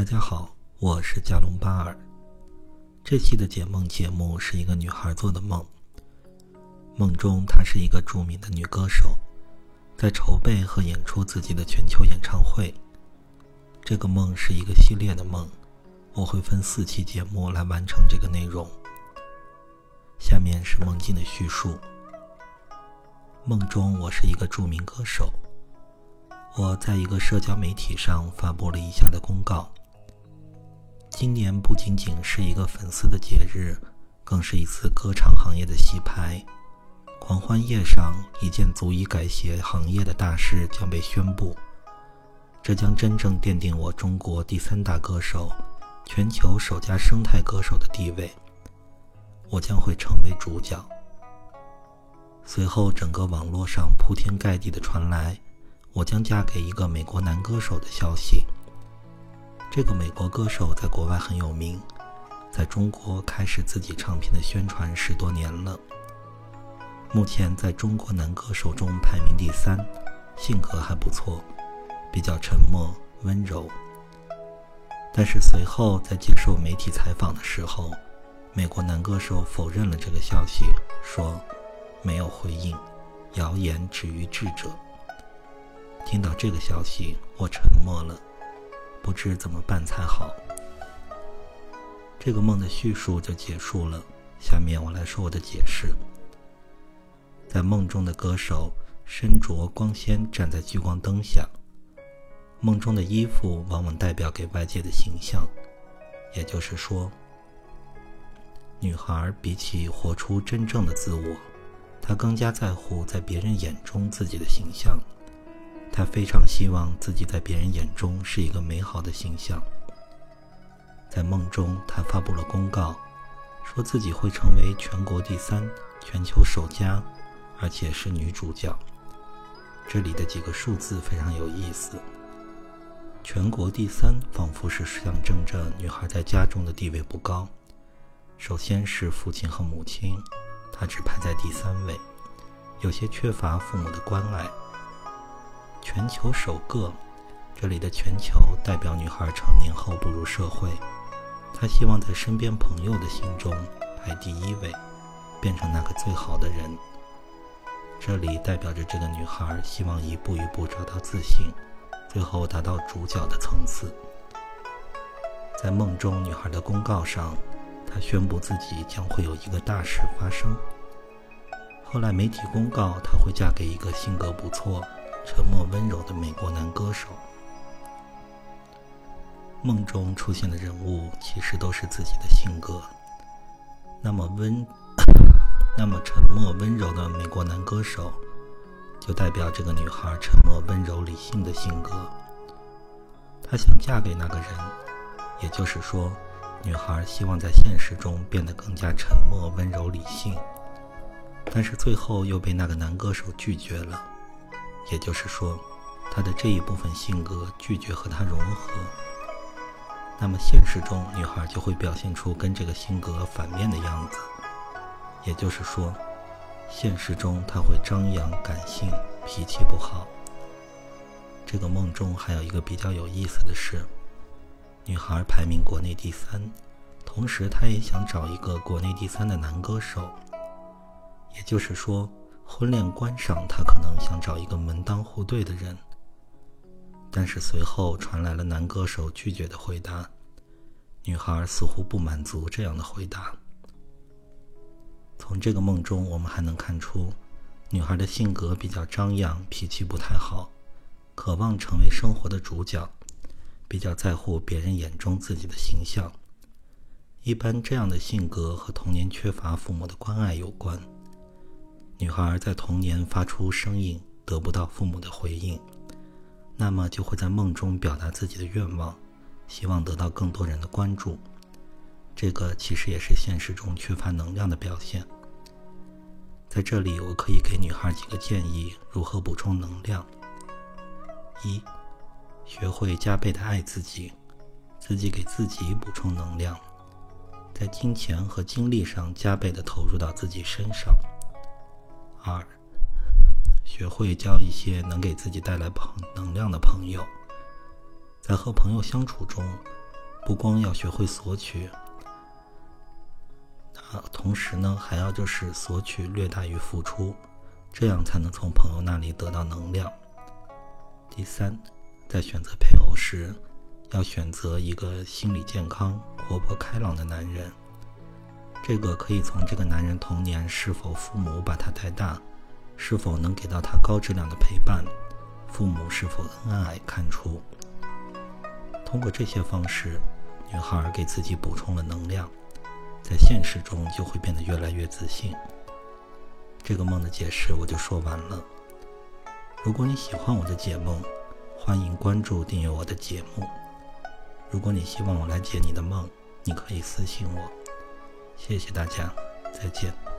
大家好，我是加隆巴尔。这期的解梦节目是一个女孩做的梦。梦中她是一个著名的女歌手，在筹备和演出自己的全球演唱会。这个梦是一个系列的梦，我会分四期节目来完成这个内容。下面是梦境的叙述。梦中我是一个著名歌手，我在一个社交媒体上发布了以下的公告。今年不仅仅是一个粉丝的节日，更是一次歌唱行业的洗牌。狂欢夜上，一件足以改写行业的大事将被宣布，这将真正奠定我中国第三大歌手、全球首家生态歌手的地位。我将会成为主角。随后，整个网络上铺天盖地的传来我将嫁给一个美国男歌手的消息。这个美国歌手在国外很有名，在中国开始自己唱片的宣传十多年了。目前在中国男歌手中排名第三，性格还不错，比较沉默温柔。但是随后在接受媒体采访的时候，美国男歌手否认了这个消息，说没有回应，谣言止于智者。听到这个消息，我沉默了。不知怎么办才好。这个梦的叙述就结束了。下面我来说我的解释。在梦中的歌手身着光鲜，站在聚光灯下。梦中的衣服往往代表给外界的形象，也就是说，女孩比起活出真正的自我，她更加在乎在别人眼中自己的形象。他非常希望自己在别人眼中是一个美好的形象。在梦中，他发布了公告，说自己会成为全国第三、全球首家，而且是女主角。这里的几个数字非常有意思。全国第三，仿佛是象征着女孩在家中的地位不高。首先是父亲和母亲，她只排在第三位，有些缺乏父母的关爱。全球首个，这里的“全球”代表女孩成年后步入社会，她希望在身边朋友的心中排第一位，变成那个最好的人。这里代表着这个女孩希望一步一步找到自信，最后达到主角的层次。在梦中，女孩的公告上，她宣布自己将会有一个大事发生。后来媒体公告她会嫁给一个性格不错。沉默温柔的美国男歌手，梦中出现的人物其实都是自己的性格。那么温，那么沉默温柔的美国男歌手，就代表这个女孩沉默温柔理性的性格。她想嫁给那个人，也就是说，女孩希望在现实中变得更加沉默温柔理性，但是最后又被那个男歌手拒绝了。也就是说，她的这一部分性格拒绝和他融合，那么现实中女孩就会表现出跟这个性格反面的样子。也就是说，现实中她会张扬、感性、脾气不好。这个梦中还有一个比较有意思的是，女孩排名国内第三，同时她也想找一个国内第三的男歌手。也就是说。婚恋观上，他可能想找一个门当户对的人，但是随后传来了男歌手拒绝的回答。女孩似乎不满足这样的回答。从这个梦中，我们还能看出，女孩的性格比较张扬，脾气不太好，渴望成为生活的主角，比较在乎别人眼中自己的形象。一般这样的性格和童年缺乏父母的关爱有关。女孩在童年发出声音得不到父母的回应，那么就会在梦中表达自己的愿望，希望得到更多人的关注。这个其实也是现实中缺乏能量的表现。在这里，我可以给女孩几个建议：如何补充能量？一，学会加倍的爱自己，自己给自己补充能量，在金钱和精力上加倍的投入到自己身上。二，学会交一些能给自己带来朋能量的朋友。在和朋友相处中，不光要学会索取，啊，同时呢，还要就是索取略大于付出，这样才能从朋友那里得到能量。第三，在选择配偶时，要选择一个心理健康、活泼开朗的男人。这个可以从这个男人童年是否父母把他带大，是否能给到他高质量的陪伴，父母是否恩爱看出。通过这些方式，女孩给自己补充了能量，在现实中就会变得越来越自信。这个梦的解释我就说完了。如果你喜欢我的解梦，欢迎关注订阅我的节目。如果你希望我来解你的梦，你可以私信我。谢谢大家，再见。